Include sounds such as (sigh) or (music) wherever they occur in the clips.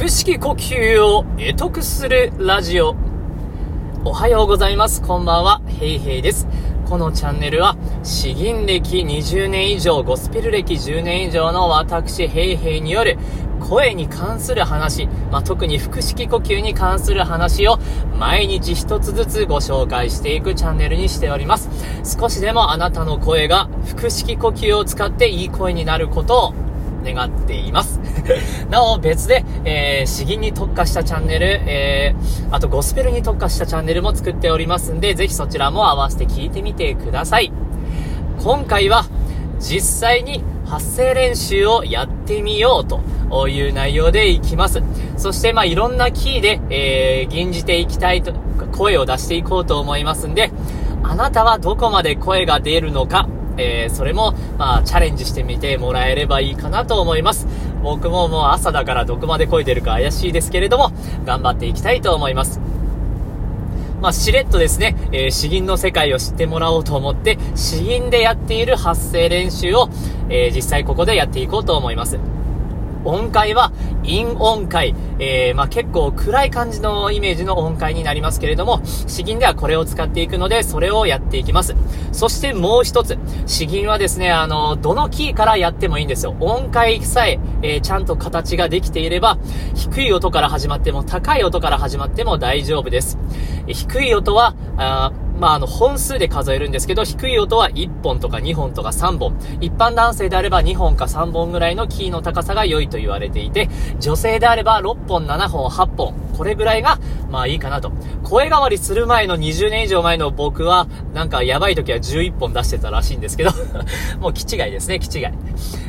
腹式呼吸を得得するラジオ。おはようございます。こんばんは。ヘイヘイです。このチャンネルは、詩吟歴20年以上、ゴスペル歴10年以上の私、ヘイヘイによる、声に関する話、まあ、特に腹式呼吸に関する話を毎日一つずつご紹介していくチャンネルにしております。少しでもあなたの声が腹式呼吸を使っていい声になることを願っています。(laughs) なお、別で、えー、詩吟に特化したチャンネル、えー、あとゴスペルに特化したチャンネルも作っておりますんで、ぜひそちらも合わせて聞いてみてください。今回は、実際に発声練習をやってみようという内容でいきます。そして、まあ、いろんなキーで、えー、吟じていきたいと、声を出していこうと思いますんで、あなたはどこまで声が出るのか、えー、それも、まあ、チャレンジしてみてもらえればいいかなと思います。僕ももう朝だからどこまで声出るか怪しいですけれども、頑張っていきたいと思います。まあ、しれっとですね、えー、詩吟の世界を知ってもらおうと思って、詩吟でやっている発声練習を、えー、実際ここでやっていこうと思います。音階は、陰音階。えー、まあ、結構暗い感じのイメージの音階になりますけれども、詩吟ではこれを使っていくので、それをやっていきます。そしてもう一つ、詩吟はですね、あの、どのキーからやってもいいんですよ。音階さえ、えー、ちゃんと形ができていれば、低い音から始まっても、高い音から始まっても大丈夫です。低い音は、まあ、あの、本数で数えるんですけど、低い音は1本とか2本とか3本。一般男性であれば2本か3本ぐらいのキーの高さが良いと言われていて、女性であれば6本、7本、8本。これぐらいが、まあいいかなと。声変わりする前の20年以上前の僕は、なんかやばい時は11本出してたらしいんですけど (laughs) もう気違いですね、気違い。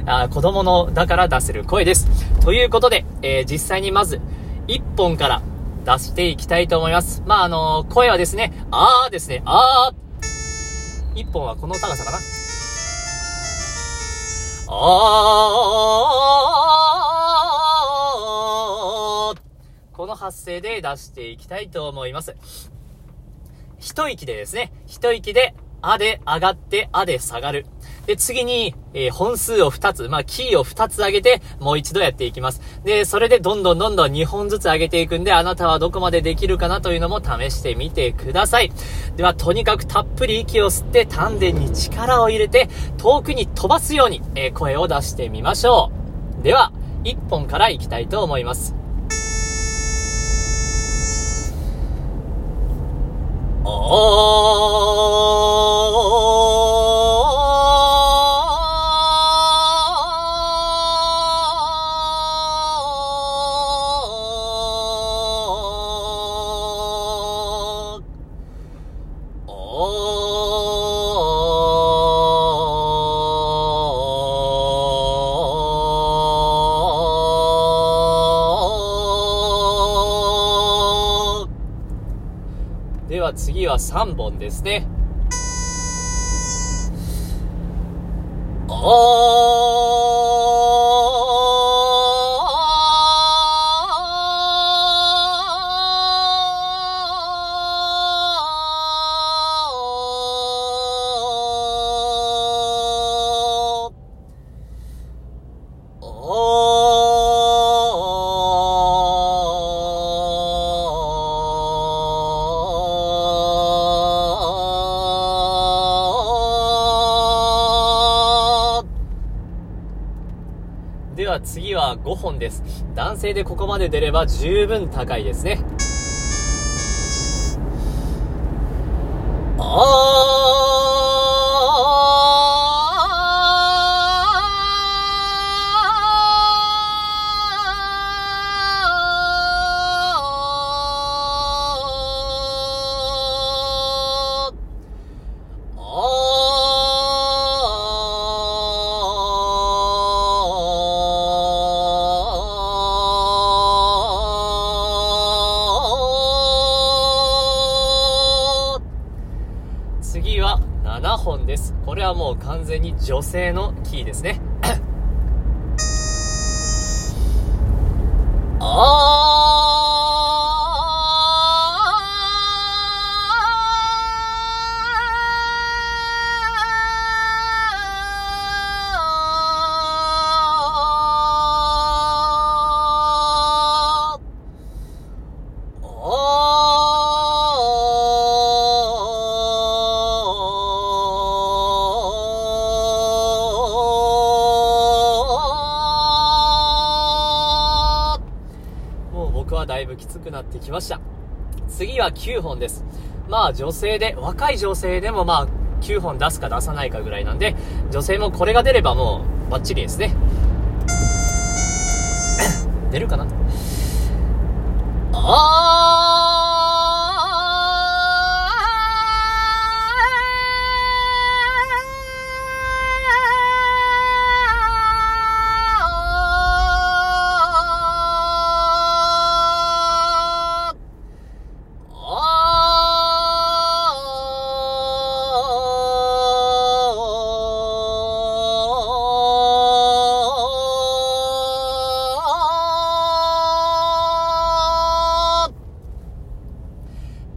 あ子供の、だから出せる声です。ということで、えー、実際にまず、1本から出していきたいと思います。まあ、あのー、声はですね、あーですね、あー。一本はこの高さかな。あー。この発声で出していきたいと思います。一息でですね、一息で、あで上がって、あで下がる。で、次に、えー、本数を2つ、まあ、キーを2つ上げて、もう一度やっていきます。で、それでどんどんどんどん2本ずつ上げていくんで、あなたはどこまでできるかなというのも試してみてください。では、とにかくたっぷり息を吸って、丹田に力を入れて、遠くに飛ばすように、えー、声を出してみましょう。では、1本からいきたいと思います。次は3本ですね。では次は5本です。男性でここまで出れば十分高いですね。です。これはもう完全に女性のキーですね。いぶきつくなってきました。次は9本です。まあ女性で、若い女性でもまあ9本出すか出さないかぐらいなんで、女性もこれが出ればもうバッチリですね。(coughs) 出るかな？あー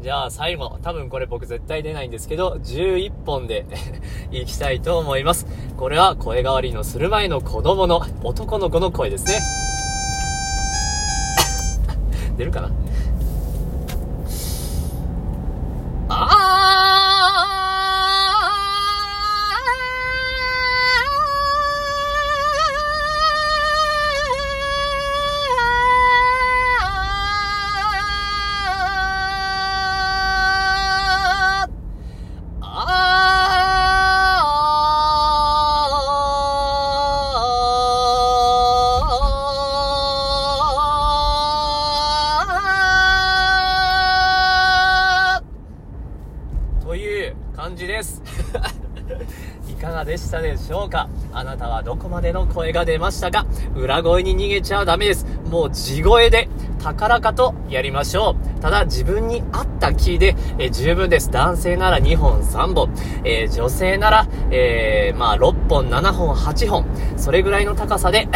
じゃあ最後、多分これ僕絶対出ないんですけど、11本で (laughs) いきたいと思います。これは声変わりのする前の子供の男の子の声ですね。出るかな？感じです。(laughs) いかがでしたでしょうか？あなたはどこまでの声が出ましたか？裏声に逃げちゃダメです。もう地声で高らかとやりましょう。ただ自分に合ったキーで、え十分です。男性なら2本3本、えー、女性なら、えー、まあ6本7本8本、それぐらいの高さで、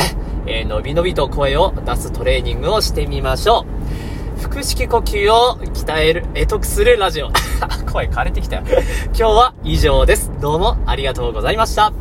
えー、伸び伸びと声を出すトレーニングをしてみましょう。腹式呼吸を鍛える、得得するラジオ。(laughs) 声枯れてきたよ。(laughs) 今日は以上です。どうもありがとうございました。